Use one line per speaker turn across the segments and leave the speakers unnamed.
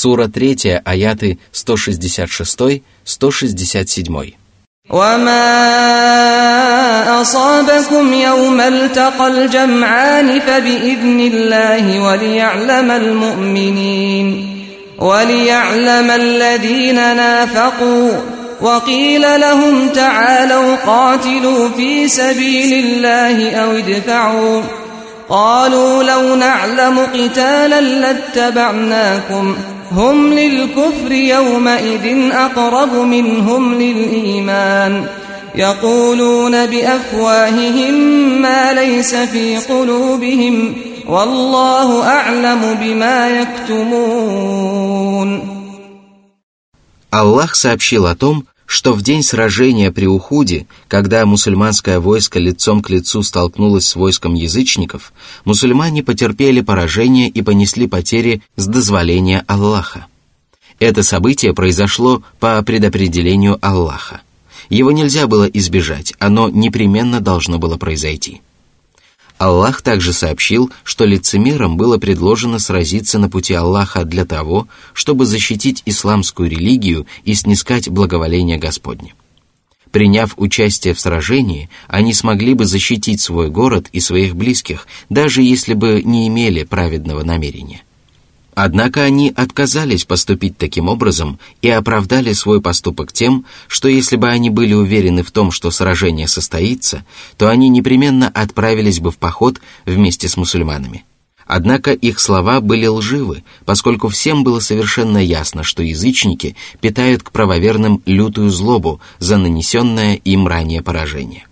Сура 3, аяты 166-167.
وما أصابكم يوم التقى الجمعان فبإذن الله وليعلم المؤمنين وليعلم الذين نافقوا وقيل لهم تعالوا قاتلوا في سبيل الله أو ادفعوا قالوا لو نعلم قتالا لاتبعناكم هم للكفر يومئذ أقرب منهم للإيمان يقولون بأفواههم ما ليس في قلوبهم والله أعلم بما يكتمون
Аллах сообщил о том, что в день сражения при Ухуде, когда мусульманское войско лицом к лицу столкнулось с войском язычников, мусульмане потерпели поражение и понесли потери с дозволения Аллаха. Это событие произошло по предопределению Аллаха. Его нельзя было избежать, оно непременно должно было произойти. Аллах также сообщил, что лицемерам было предложено сразиться на пути Аллаха для того, чтобы защитить исламскую религию и снискать благоволение Господне. Приняв участие в сражении, они смогли бы защитить свой город и своих близких, даже если бы не имели праведного намерения. Однако они отказались поступить таким образом и оправдали свой поступок тем, что если бы они были уверены в том, что сражение состоится, то они непременно отправились бы в поход вместе с мусульманами. Однако их слова были лживы, поскольку всем было совершенно ясно, что язычники питают к правоверным лютую злобу за нанесенное им ранее поражение.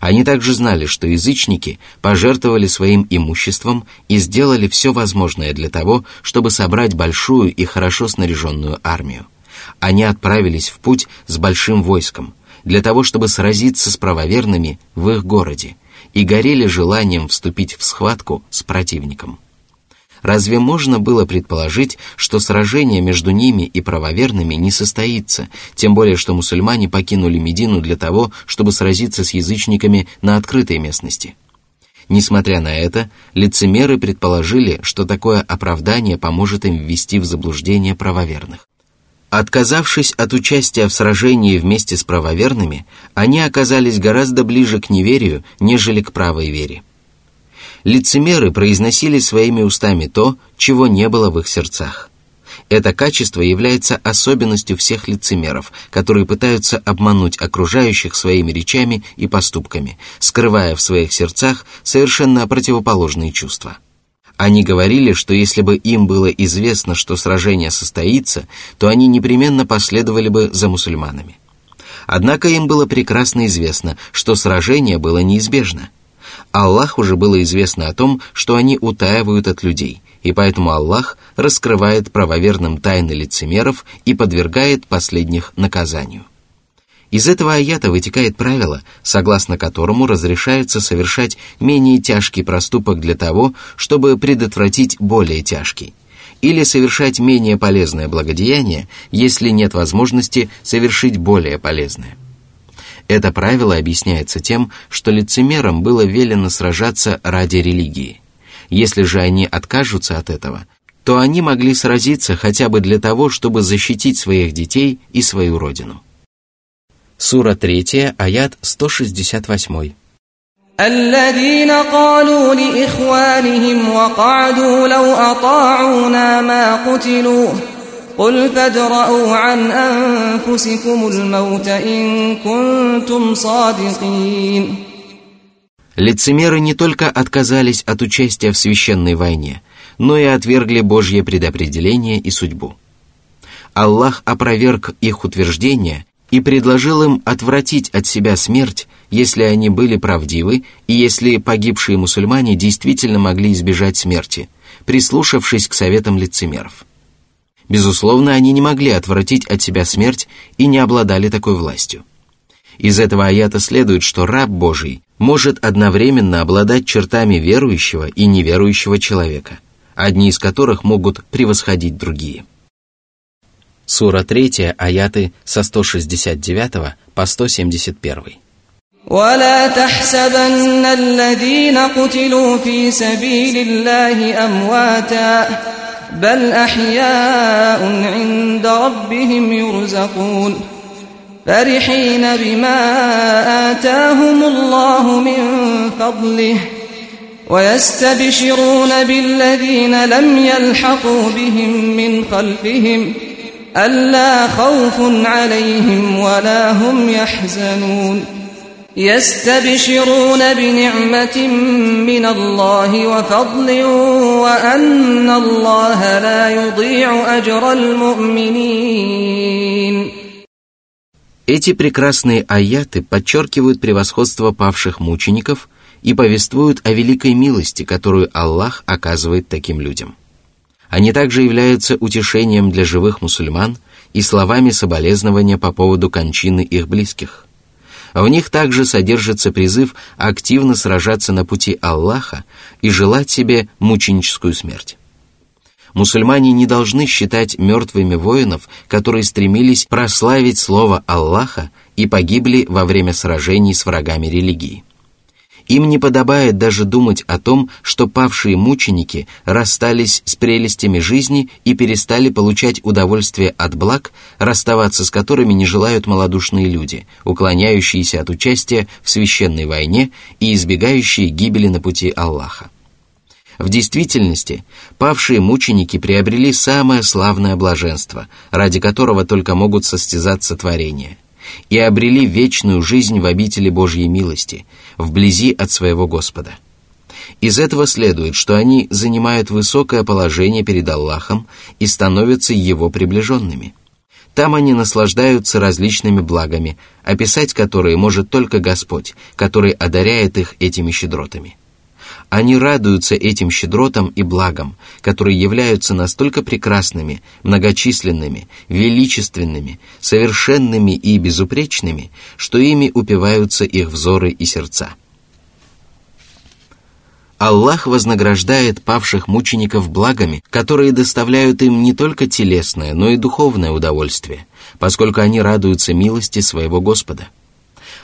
Они также знали, что язычники пожертвовали своим имуществом и сделали все возможное для того, чтобы собрать большую и хорошо снаряженную армию. Они отправились в путь с большим войском, для того, чтобы сразиться с правоверными в их городе, и горели желанием вступить в схватку с противником. Разве можно было предположить, что сражение между ними и правоверными не состоится, тем более что мусульмане покинули Медину для того, чтобы сразиться с язычниками на открытой местности? Несмотря на это, лицемеры предположили, что такое оправдание поможет им ввести в заблуждение правоверных. Отказавшись от участия в сражении вместе с правоверными, они оказались гораздо ближе к неверию, нежели к правой вере лицемеры произносили своими устами то, чего не было в их сердцах. Это качество является особенностью всех лицемеров, которые пытаются обмануть окружающих своими речами и поступками, скрывая в своих сердцах совершенно противоположные чувства. Они говорили, что если бы им было известно, что сражение состоится, то они непременно последовали бы за мусульманами. Однако им было прекрасно известно, что сражение было неизбежно – Аллаху же было известно о том, что они утаивают от людей, и поэтому Аллах раскрывает правоверным тайны лицемеров и подвергает последних наказанию. Из этого аята вытекает правило, согласно которому разрешается совершать менее тяжкий проступок для того, чтобы предотвратить более тяжкий, или совершать менее полезное благодеяние, если нет возможности совершить более полезное. Это правило объясняется тем, что лицемерам было велено сражаться ради религии. Если же они откажутся от этого, то они могли сразиться хотя бы для того, чтобы защитить своих детей и свою родину. Сура 3, аят 168.
الذين قالوا لإخوانهم وقعدوا لو أطاعونا ما قتلوا قل فادرءوا عن أنفسكم الموت إن كنتم صادقين
Лицемеры не только отказались от участия в священной войне, но и отвергли Божье предопределение и судьбу. Аллах опроверг их утверждения и предложил им отвратить от себя смерть, если они были правдивы и если погибшие мусульмане действительно могли избежать смерти, прислушавшись к советам лицемеров. Безусловно, они не могли отвратить от себя смерть и не обладали такой властью. Из этого аята следует, что раб Божий может одновременно обладать чертами верующего и неверующего человека, одни из которых могут превосходить другие. Сура 3, аяты со 169 по 171.
ولا تحسبن الذين قتلوا في سبيل الله أمواتا بل أحياء عند ربهم يرزقون فرحين بما آتاهم الله من فضله ويستبشرون بالذين لم يلحقوا بهم من خلفهم ألا خوف عليهم ولا هم يحزنون يستبشرون بنعمة من الله وفضل وأن الله لا يضيع أجر المؤمنين
Эти прекрасные аяты подчеркивают превосходство павших мучеников и повествуют о великой милости, которую Аллах оказывает таким людям. Они также являются утешением для живых мусульман и словами соболезнования по поводу кончины их близких. в них также содержится призыв активно сражаться на пути Аллаха и желать себе мученическую смерть. Мусульмане не должны считать мертвыми воинов, которые стремились прославить слово Аллаха и погибли во время сражений с врагами религии. Им не подобает даже думать о том, что павшие мученики расстались с прелестями жизни и перестали получать удовольствие от благ, расставаться с которыми не желают малодушные люди, уклоняющиеся от участия в священной войне и избегающие гибели на пути Аллаха. В действительности, павшие мученики приобрели самое славное блаженство, ради которого только могут состязаться творения, и обрели вечную жизнь в обители Божьей милости, вблизи от своего Господа. Из этого следует, что они занимают высокое положение перед Аллахом и становятся Его приближенными. Там они наслаждаются различными благами, описать которые может только Господь, который одаряет их этими щедротами. Они радуются этим щедротам и благам, которые являются настолько прекрасными, многочисленными, величественными, совершенными и безупречными, что ими упиваются их взоры и сердца. Аллах вознаграждает павших мучеников благами, которые доставляют им не только телесное, но и духовное удовольствие, поскольку они радуются милости своего Господа.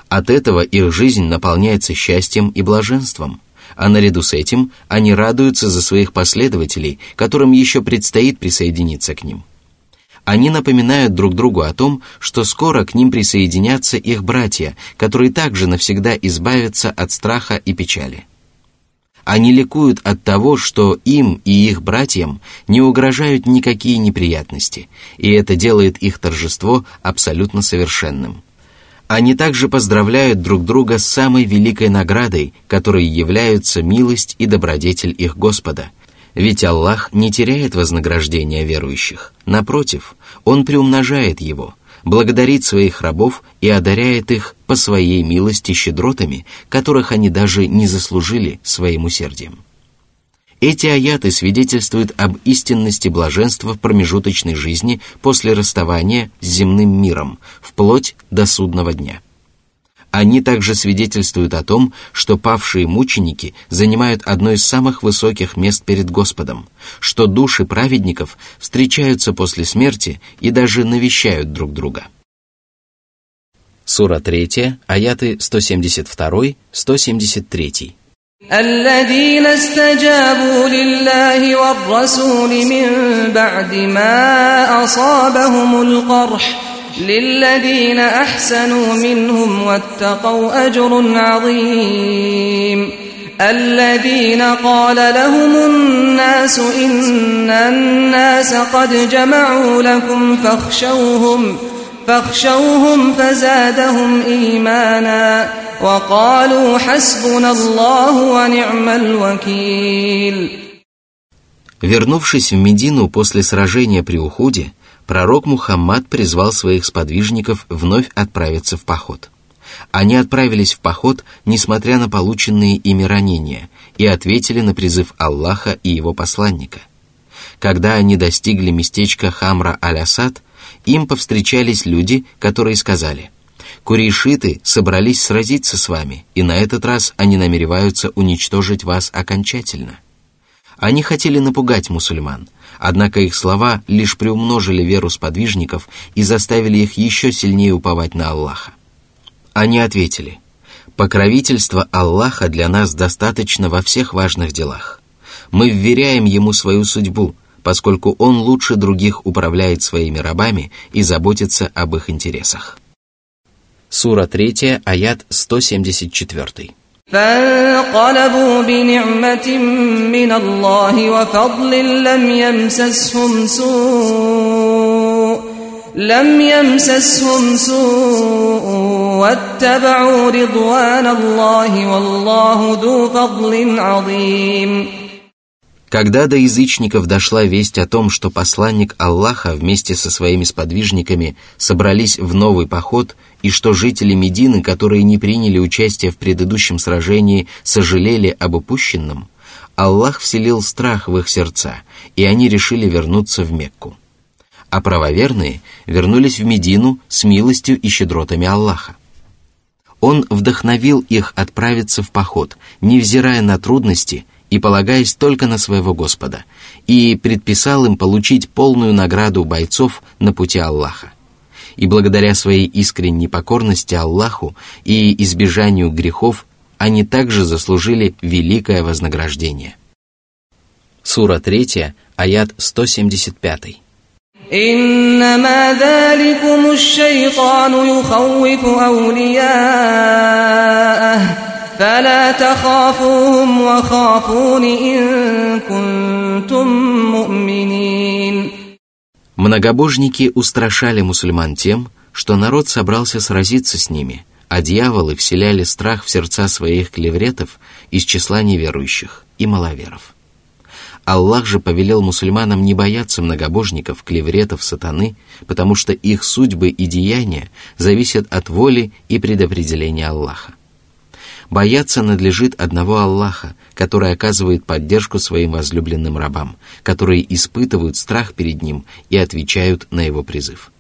От этого их жизнь наполняется счастьем и блаженством – а наряду с этим они радуются за своих последователей, которым еще предстоит присоединиться к ним. Они напоминают друг другу о том, что скоро к ним присоединятся их братья, которые также навсегда избавятся от страха и печали. Они ликуют от того, что им и их братьям не угрожают никакие неприятности, и это делает их торжество абсолютно совершенным. Они также поздравляют друг друга с самой великой наградой, которой являются милость и добродетель их Господа. Ведь Аллах не теряет вознаграждения верующих. Напротив, Он приумножает его, благодарит своих рабов и одаряет их по своей милости щедротами, которых они даже не заслужили своим усердием. Эти аяты свидетельствуют об истинности блаженства в промежуточной жизни после расставания с земным миром, вплоть до судного дня. Они также свидетельствуют о том, что павшие мученики занимают одно из самых высоких мест перед Господом, что души праведников встречаются после смерти и даже навещают друг друга. Сура 3, аяты 172-173.
الذين استجابوا لله والرسول من بعد ما أصابهم القرح للذين أحسنوا منهم واتقوا أجر عظيم. الذين قال لهم الناس إن الناس قد جمعوا لكم فاخشوهم فاخشوهم فزادهم إيمانا. وقالوا حسبنا الله ونعم الوكيل
Вернувшись в Медину после сражения при Ухуде, пророк Мухаммад призвал своих сподвижников вновь отправиться в поход. Они отправились в поход, несмотря на полученные ими ранения, и ответили на призыв Аллаха и его посланника. Когда они достигли местечка Хамра Аль-Асад, им повстречались люди, которые сказали, «Курейшиты собрались сразиться с вами, и на этот раз они намереваются уничтожить вас окончательно». Они хотели напугать мусульман, однако их слова лишь приумножили веру сподвижников и заставили их еще сильнее уповать на Аллаха. Они ответили, «Покровительство Аллаха для нас достаточно во всех важных делах. Мы вверяем Ему свою судьбу, поскольку Он лучше других управляет своими рабами и заботится об их интересах. Сура 3, аят 174.
فانقلبوا بنعمة من الله وفضل لم يمسسهم سوء لم يمسسهم سوء واتبعوا رضوان الله والله ذو فضل عظيم
Когда до язычников дошла весть о том, что посланник Аллаха вместе со своими сподвижниками собрались в новый поход, и что жители Медины, которые не приняли участие в предыдущем сражении, сожалели об упущенном, Аллах вселил страх в их сердца, и они решили вернуться в Мекку. А правоверные вернулись в Медину с милостью и щедротами Аллаха. Он вдохновил их отправиться в поход, невзирая на трудности – и полагаясь только на своего Господа, и предписал им получить полную награду бойцов на пути Аллаха. И благодаря своей искренней покорности Аллаху и избежанию грехов они также заслужили великое вознаграждение. Сура 3, аят 175.
إنما ذلكم الشيطان يخوف أولياءه فلا تخافوهم وخافون إن كنتم مؤمنين
Многобожники устрашали мусульман тем, что народ собрался сразиться с ними, а дьяволы вселяли страх в сердца своих клевретов из числа неверующих и маловеров. Аллах же повелел мусульманам не бояться многобожников, клевретов, сатаны, потому что их судьбы и деяния зависят от воли и предопределения Аллаха. Бояться надлежит одного Аллаха, который оказывает поддержку своим возлюбленным рабам, которые испытывают страх перед Ним и отвечают на Его призыв.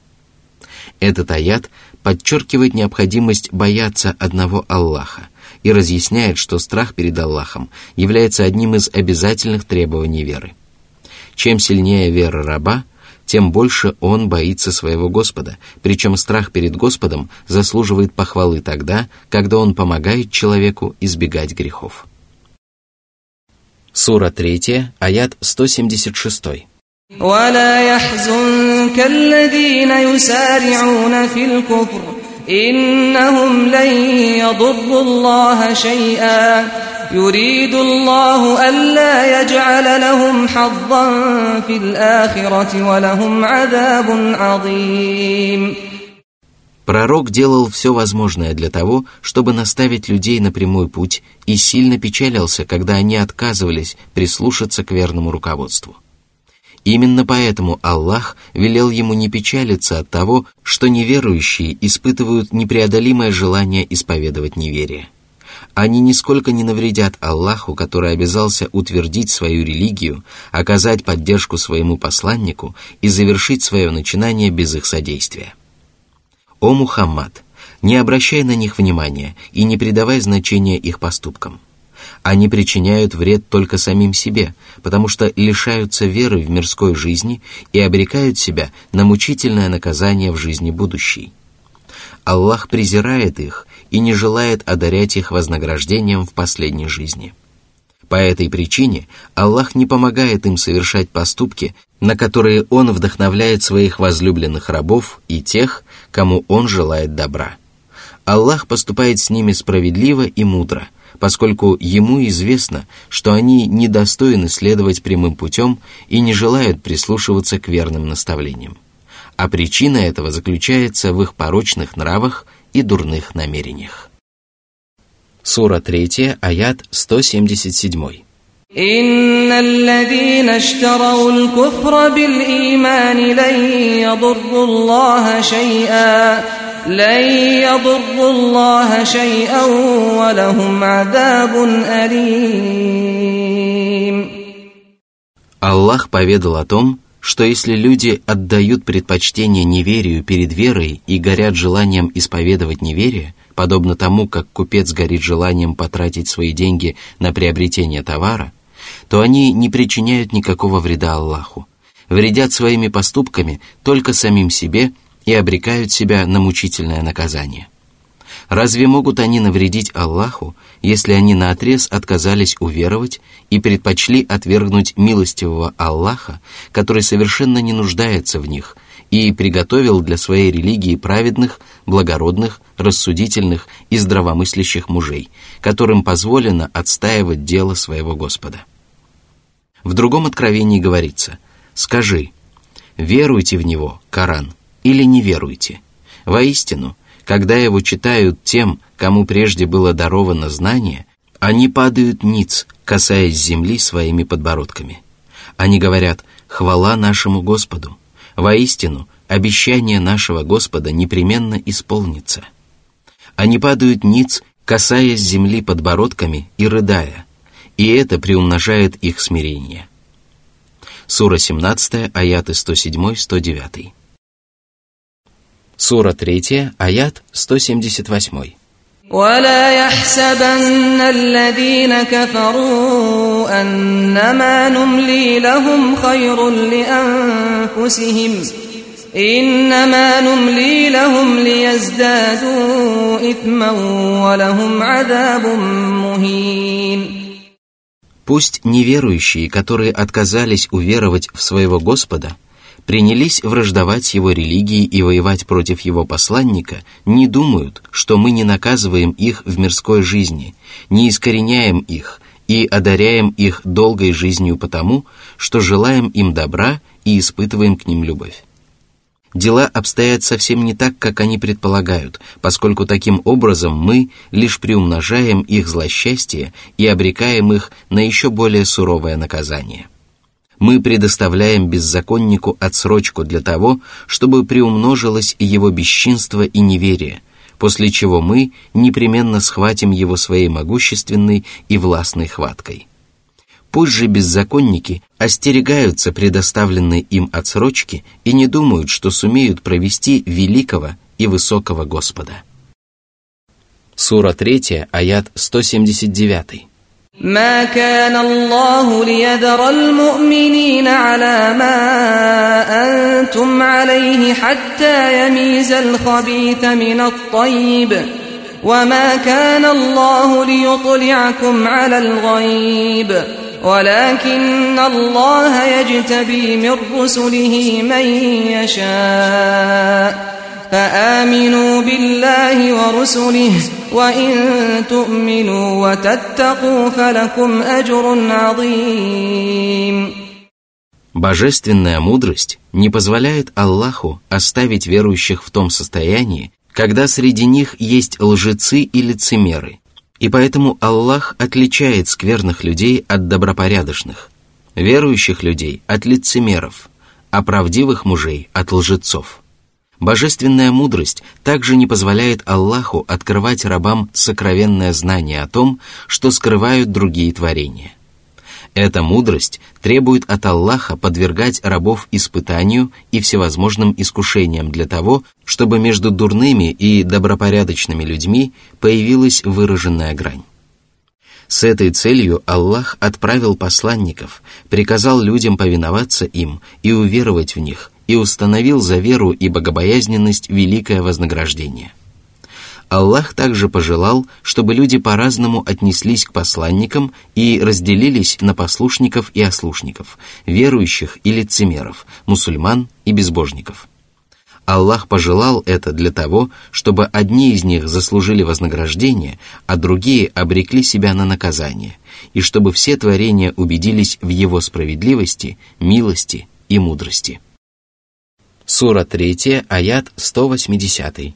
Этот аят подчеркивает необходимость бояться одного Аллаха и разъясняет, что страх перед Аллахом является одним из обязательных требований веры. Чем сильнее вера раба – тем больше он боится своего Господа, причем страх перед Господом заслуживает похвалы тогда, когда он помогает человеку избегать грехов. Сура 3, аят 176.
ولا يحزنك الذين يسارعون في الكفر إنهم لن يضروا الله شيئا يريد الله ألا يجعل لهم حظا في الآخرة ولهم عذاب عظيم
Пророк делал все возможное для того, чтобы наставить людей на прямой путь и сильно печалился, когда они отказывались прислушаться к верному руководству. Именно поэтому Аллах велел ему не печалиться от того, что неверующие испытывают непреодолимое желание исповедовать неверие они нисколько не навредят Аллаху, который обязался утвердить свою религию, оказать поддержку своему посланнику и завершить свое начинание без их содействия. О Мухаммад, не обращай на них внимания и не придавай значения их поступкам. Они причиняют вред только самим себе, потому что лишаются веры в мирской жизни и обрекают себя на мучительное наказание в жизни будущей. Аллах презирает их и не желает одарять их вознаграждением в последней жизни. По этой причине Аллах не помогает им совершать поступки, на которые Он вдохновляет своих возлюбленных рабов и тех, кому Он желает добра. Аллах поступает с ними справедливо и мудро, поскольку Ему известно, что они недостойны следовать прямым путем и не желают прислушиваться к верным наставлениям. А причина этого заключается в их порочных нравах и дурных намерениях. Сура 3, аят 177.
إن الذين اشتروا الكفر بالإيمان لن يضروا الله شيئا لن يضروا الله شيئا ولهم عذاب أليم
Аллах поведал о том, что если люди отдают предпочтение неверию перед верой и горят желанием исповедовать неверие, подобно тому, как купец горит желанием потратить свои деньги на приобретение товара, то они не причиняют никакого вреда Аллаху, вредят своими поступками только самим себе и обрекают себя на мучительное наказание. Разве могут они навредить Аллаху, если они наотрез отказались уверовать и предпочли отвергнуть милостивого Аллаха, который совершенно не нуждается в них и приготовил для своей религии праведных, благородных, рассудительных и здравомыслящих мужей, которым позволено отстаивать дело своего Господа? В другом откровении говорится «Скажи, веруйте в него, Коран, или не веруйте. Воистину, когда его читают тем, кому прежде было даровано знание, они падают ниц, касаясь земли своими подбородками. Они говорят «Хвала нашему Господу». Воистину, обещание нашего Господа непременно исполнится. Они падают ниц, касаясь земли подбородками и рыдая, и это приумножает их смирение. Сура 17, аяты 107-109. Сура 3, аят 178.
ولا يحسبن الذين كفروا أنما نملي لهم خير لأنفسهم إنما نملي لهم ليزدادوا إثما ولهم عذاب مهين
Пусть неверующие, которые отказались уверовать в своего Господа, принялись враждовать его религии и воевать против его посланника, не думают, что мы не наказываем их в мирской жизни, не искореняем их и одаряем их долгой жизнью потому, что желаем им добра и испытываем к ним любовь. Дела обстоят совсем не так, как они предполагают, поскольку таким образом мы лишь приумножаем их злосчастье и обрекаем их на еще более суровое наказание мы предоставляем беззаконнику отсрочку для того, чтобы приумножилось его бесчинство и неверие, после чего мы непременно схватим его своей могущественной и властной хваткой. Пусть же беззаконники остерегаются предоставленной им отсрочки и не думают, что сумеют провести великого и высокого Господа. Сура 3, аят 179.
ما كان الله ليذر المؤمنين على ما أنتم عليه حتى يميز الخبيث من الطيب وما كان الله ليطلعكم على الغيب ولكن الله يجتبي من رسله من يشاء فآمنوا بالله ورسله وإن تؤمنوا وتتقوا فلكم أجر عظيم
Божественная мудрость не позволяет Аллаху оставить верующих в том состоянии, когда среди них есть лжецы и лицемеры, и поэтому Аллах отличает скверных людей от добропорядочных, верующих людей от лицемеров, а правдивых мужей от лжецов. Божественная мудрость также не позволяет Аллаху открывать рабам сокровенное знание о том, что скрывают другие творения. Эта мудрость требует от Аллаха подвергать рабов испытанию и всевозможным искушениям для того, чтобы между дурными и добропорядочными людьми появилась выраженная грань. С этой целью Аллах отправил посланников, приказал людям повиноваться им и уверовать в них – и установил за веру и богобоязненность великое вознаграждение. Аллах также пожелал, чтобы люди по-разному отнеслись к посланникам и разделились на послушников и ослушников, верующих и лицемеров, мусульман и безбожников. Аллах пожелал это для того, чтобы одни из них заслужили вознаграждение, а другие обрекли себя на наказание, и чтобы все творения убедились в Его справедливости, милости и мудрости. Сура 3, аят 180.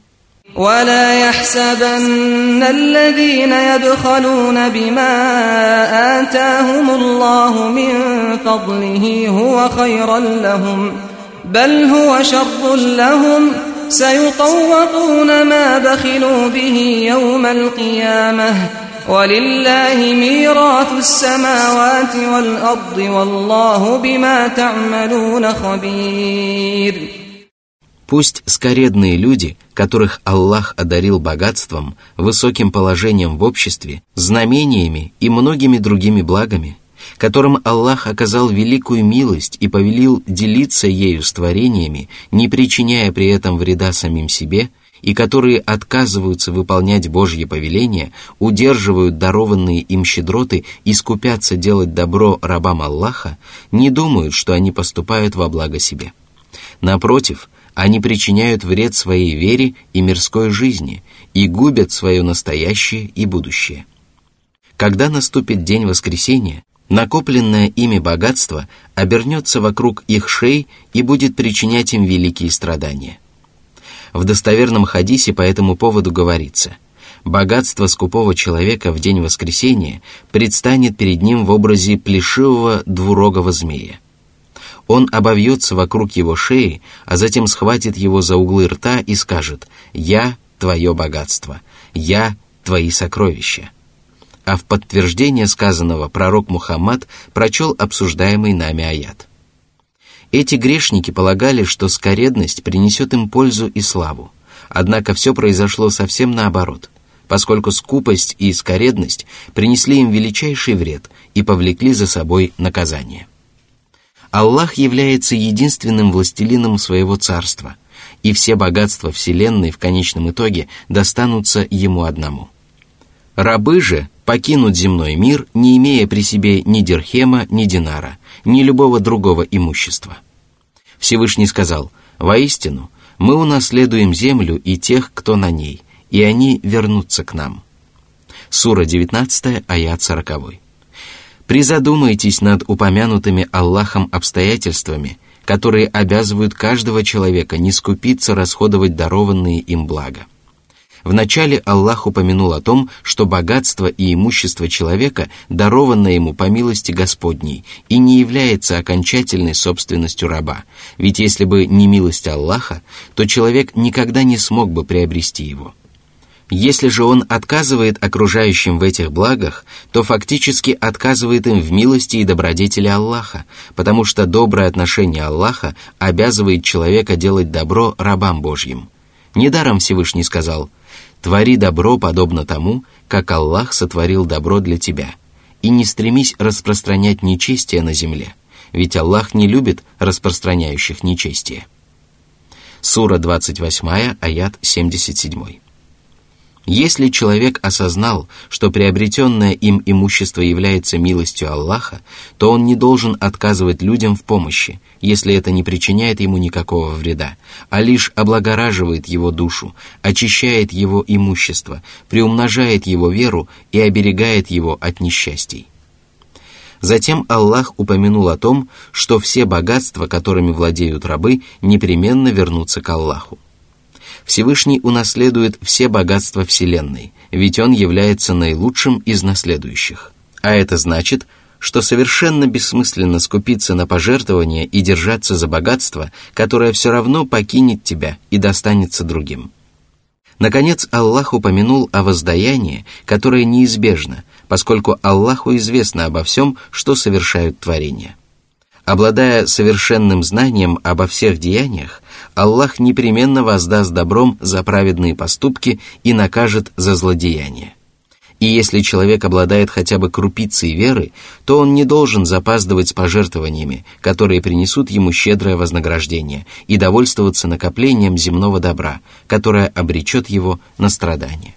ولا يحسبن الذين يبخلون بما آتاهم الله من فضله هو خيرا لهم بل هو شر لهم سيطوقون ما بخلوا به يوم القيامة ولله ميراث السماوات والأرض والله بما تعملون خبير
Пусть скоредные люди, которых Аллах одарил богатством, высоким положением в обществе, знамениями и многими другими благами, которым Аллах оказал великую милость и повелил делиться ею с творениями, не причиняя при этом вреда самим себе и которые отказываются выполнять Божьи повеления, удерживают дарованные им щедроты и скупятся делать добро рабам Аллаха, не думают, что они поступают во благо себе. Напротив, они причиняют вред своей вере и мирской жизни и губят свое настоящее и будущее. Когда наступит день воскресения, накопленное ими богатство обернется вокруг их шеи и будет причинять им великие страдания. В достоверном хадисе по этому поводу говорится «Богатство скупого человека в день воскресения предстанет перед ним в образе плешивого двурогого змея. Он обовьется вокруг его шеи, а затем схватит его за углы рта и скажет «Я – твое богатство, я – твои сокровища» а в подтверждение сказанного пророк Мухаммад прочел обсуждаемый нами аят. Эти грешники полагали, что скоредность принесет им пользу и славу, однако все произошло совсем наоборот, поскольку скупость и скоредность принесли им величайший вред и повлекли за собой наказание. Аллах является единственным властелином своего царства, и все богатства Вселенной в конечном итоге достанутся Ему одному. Рабы же покинут земной мир, не имея при себе ни дирхема, ни динара, ни любого другого имущества. Всевышний сказал, «Воистину, мы унаследуем землю и тех, кто на ней, и они вернутся к нам». Сура 19, аят 40. Призадумайтесь над упомянутыми Аллахом обстоятельствами, которые обязывают каждого человека не скупиться расходовать дарованные им блага. Вначале Аллах упомянул о том, что богатство и имущество человека даровано ему по милости Господней и не является окончательной собственностью раба, ведь если бы не милость Аллаха, то человек никогда не смог бы приобрести его. Если же он отказывает окружающим в этих благах, то фактически отказывает им в милости и добродетели Аллаха, потому что доброе отношение Аллаха обязывает человека делать добро рабам Божьим. Недаром Всевышний сказал – Твори добро подобно тому, как Аллах сотворил добро для тебя, и не стремись распространять нечестие на земле, ведь Аллах не любит распространяющих нечестие. Сура 28, аят 77. Если человек осознал, что приобретенное им имущество является милостью Аллаха, то он не должен отказывать людям в помощи, если это не причиняет ему никакого вреда, а лишь облагораживает его душу, очищает его имущество, приумножает его веру и оберегает его от несчастий. Затем Аллах упомянул о том, что все богатства, которыми владеют рабы, непременно вернутся к Аллаху. Всевышний унаследует все богатства Вселенной, ведь Он является наилучшим из наследующих. А это значит, что совершенно бессмысленно скупиться на пожертвования и держаться за богатство, которое все равно покинет тебя и достанется другим. Наконец, Аллах упомянул о воздаянии, которое неизбежно, поскольку Аллаху известно обо всем, что совершают творения. Обладая совершенным знанием обо всех деяниях, Аллах непременно воздаст добром за праведные поступки и накажет за злодеяния. И если человек обладает хотя бы крупицей веры, то он не должен запаздывать с пожертвованиями, которые принесут ему щедрое вознаграждение, и довольствоваться накоплением земного добра, которое обречет его на страдания.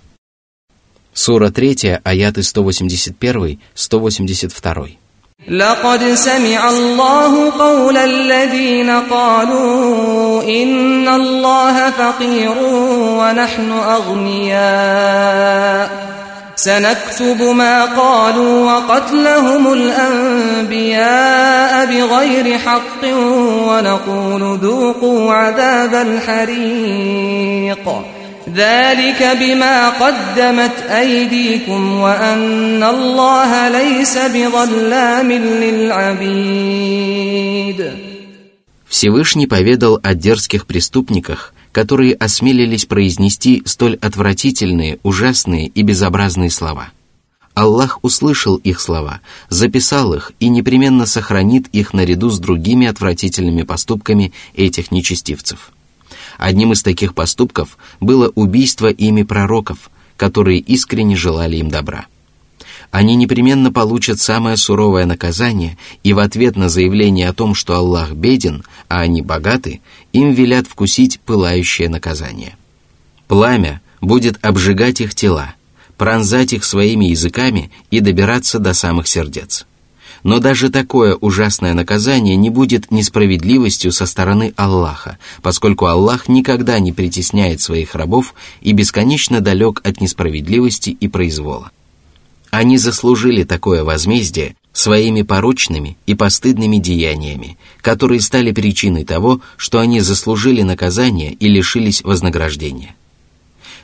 Сура 3, аяты 181-182.
لقد سمع الله قول الذين قالوا إن الله فقير ونحن أغنياء. سنكتب ما قالوا وقتلهم الأنبياء بغير حق ونقول ذوقوا عذاب الحريق. ذلك بما قدمت أيديكم وأن الله ليس بظلام للعبيد
Всевышний поведал о дерзких преступниках, которые осмелились произнести столь отвратительные, ужасные и безобразные слова. Аллах услышал их слова, записал их и непременно сохранит их наряду с другими отвратительными поступками этих нечестивцев. Одним из таких поступков было убийство ими пророков, которые искренне желали им добра. Они непременно получат самое суровое наказание, и в ответ на заявление о том, что Аллах беден, а они богаты, им велят вкусить пылающее наказание. Пламя будет обжигать их тела, пронзать их своими языками и добираться до самых сердец. Но даже такое ужасное наказание не будет несправедливостью со стороны Аллаха, поскольку Аллах никогда не притесняет своих рабов и бесконечно далек от несправедливости и произвола. Они заслужили такое возмездие своими порочными и постыдными деяниями, которые стали причиной того, что они заслужили наказание и лишились вознаграждения.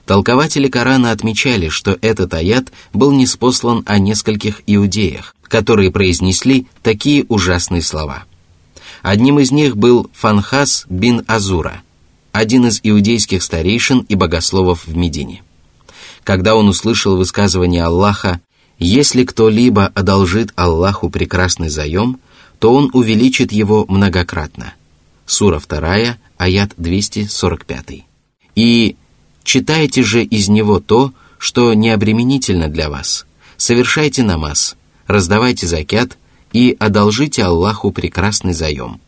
Толкователи Корана отмечали, что этот аят был неспослан о нескольких иудеях, которые произнесли такие ужасные слова. Одним из них был Фанхас бин Азура, один из иудейских старейшин и богословов в Медине. Когда он услышал высказывание Аллаха «Если кто-либо одолжит Аллаху прекрасный заем, то он увеличит его многократно». Сура 2, аят 245. И Читайте же из него то, что необременительно для вас. Совершайте намаз, раздавайте закят и одолжите Аллаху прекрасный заем.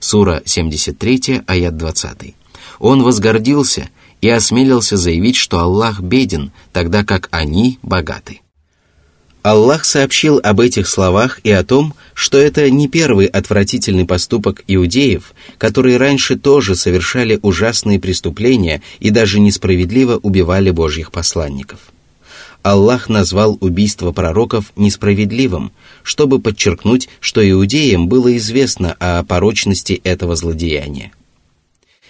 Сура 73, аят 20. Он возгордился и осмелился заявить, что Аллах беден, тогда как они богаты. Аллах сообщил об этих словах и о том, что это не первый отвратительный поступок иудеев, которые раньше тоже совершали ужасные преступления и даже несправедливо убивали Божьих посланников. Аллах назвал убийство пророков несправедливым, чтобы подчеркнуть, что иудеям было известно о порочности этого злодеяния.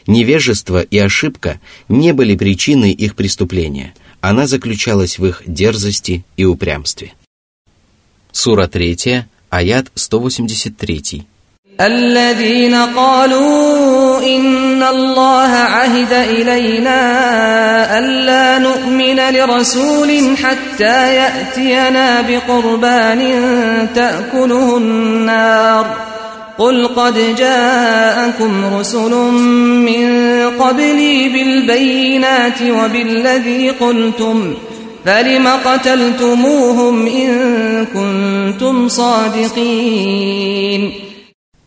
Невежество и ошибка не были причиной их преступления, она заключалась в их дерзости и упрямстве. Сура 3, аят 183.
الذين قالوا إن الله عهد إلينا ألا نؤمن لرسول حتى يأتينا بقربان تأكله النار. قل قد جاءكم رسل من قبلي بالبينات وبالذي قلتم ۖ فلم قتلتموهم إن كنتم صادقين؟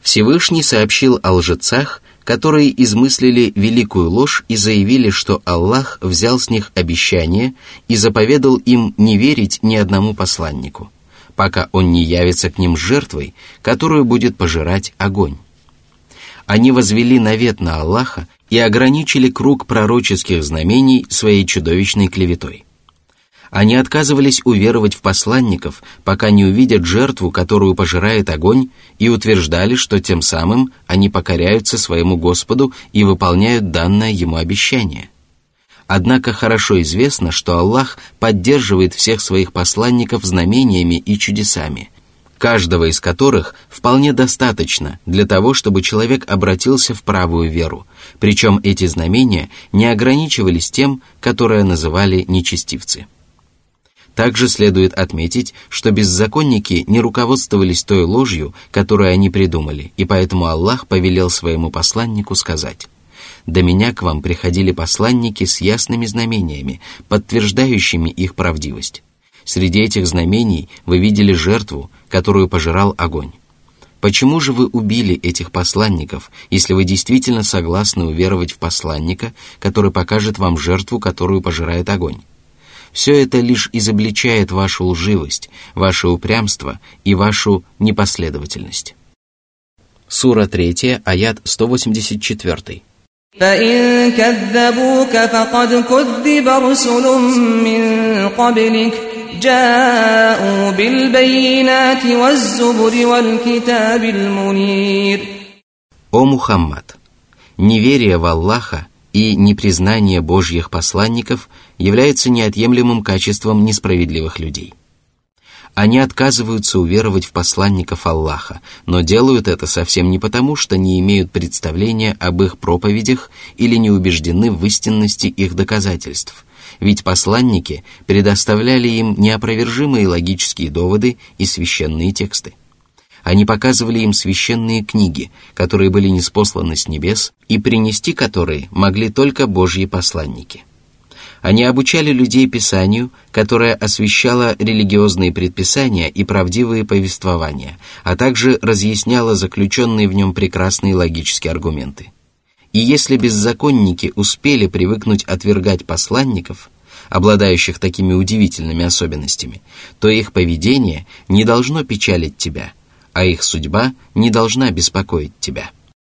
Всевышний сообщил о лжецах, которые измыслили великую ложь и заявили, что Аллах взял с них обещание и заповедал им не верить ни одному посланнику, пока он не явится к ним жертвой, которую будет пожирать огонь. Они возвели навет на Аллаха и ограничили круг пророческих знамений своей чудовищной клеветой – они отказывались уверовать в посланников, пока не увидят жертву, которую пожирает огонь, и утверждали, что тем самым они покоряются своему Господу и выполняют данное ему обещание. Однако хорошо известно, что Аллах поддерживает всех своих посланников знамениями и чудесами, каждого из которых вполне достаточно для того, чтобы человек обратился в правую веру, причем эти знамения не ограничивались тем, которое называли нечестивцы. Также следует отметить, что беззаконники не руководствовались той ложью, которую они придумали, и поэтому Аллах повелел своему посланнику сказать «До меня к вам приходили посланники с ясными знамениями, подтверждающими их правдивость. Среди этих знамений вы видели жертву, которую пожирал огонь. Почему же вы убили этих посланников, если вы действительно согласны уверовать в посланника, который покажет вам жертву, которую пожирает огонь? Все это лишь изобличает вашу лживость, ваше упрямство и вашу непоследовательность. Сура 3, аят 184.
فإن كذبوك فقد كذب رسل من قبلك جاءوا بالبينات والزبر والكتاب المنير
О Мухаммад! Неверие в Аллаха и непризнание Божьих посланников является неотъемлемым качеством несправедливых людей. Они отказываются уверовать в посланников Аллаха, но делают это совсем не потому, что не имеют представления об их проповедях или не убеждены в истинности их доказательств, ведь посланники предоставляли им неопровержимые логические доводы и священные тексты. Они показывали им священные книги, которые были неспосланы с небес, и принести которые могли только Божьи посланники. Они обучали людей Писанию, которое освещало религиозные предписания и правдивые повествования, а также разъясняло заключенные в нем прекрасные логические аргументы. И если беззаконники успели привыкнуть отвергать посланников, обладающих такими удивительными особенностями, то их поведение не должно печалить тебя, а их судьба не должна беспокоить тебя.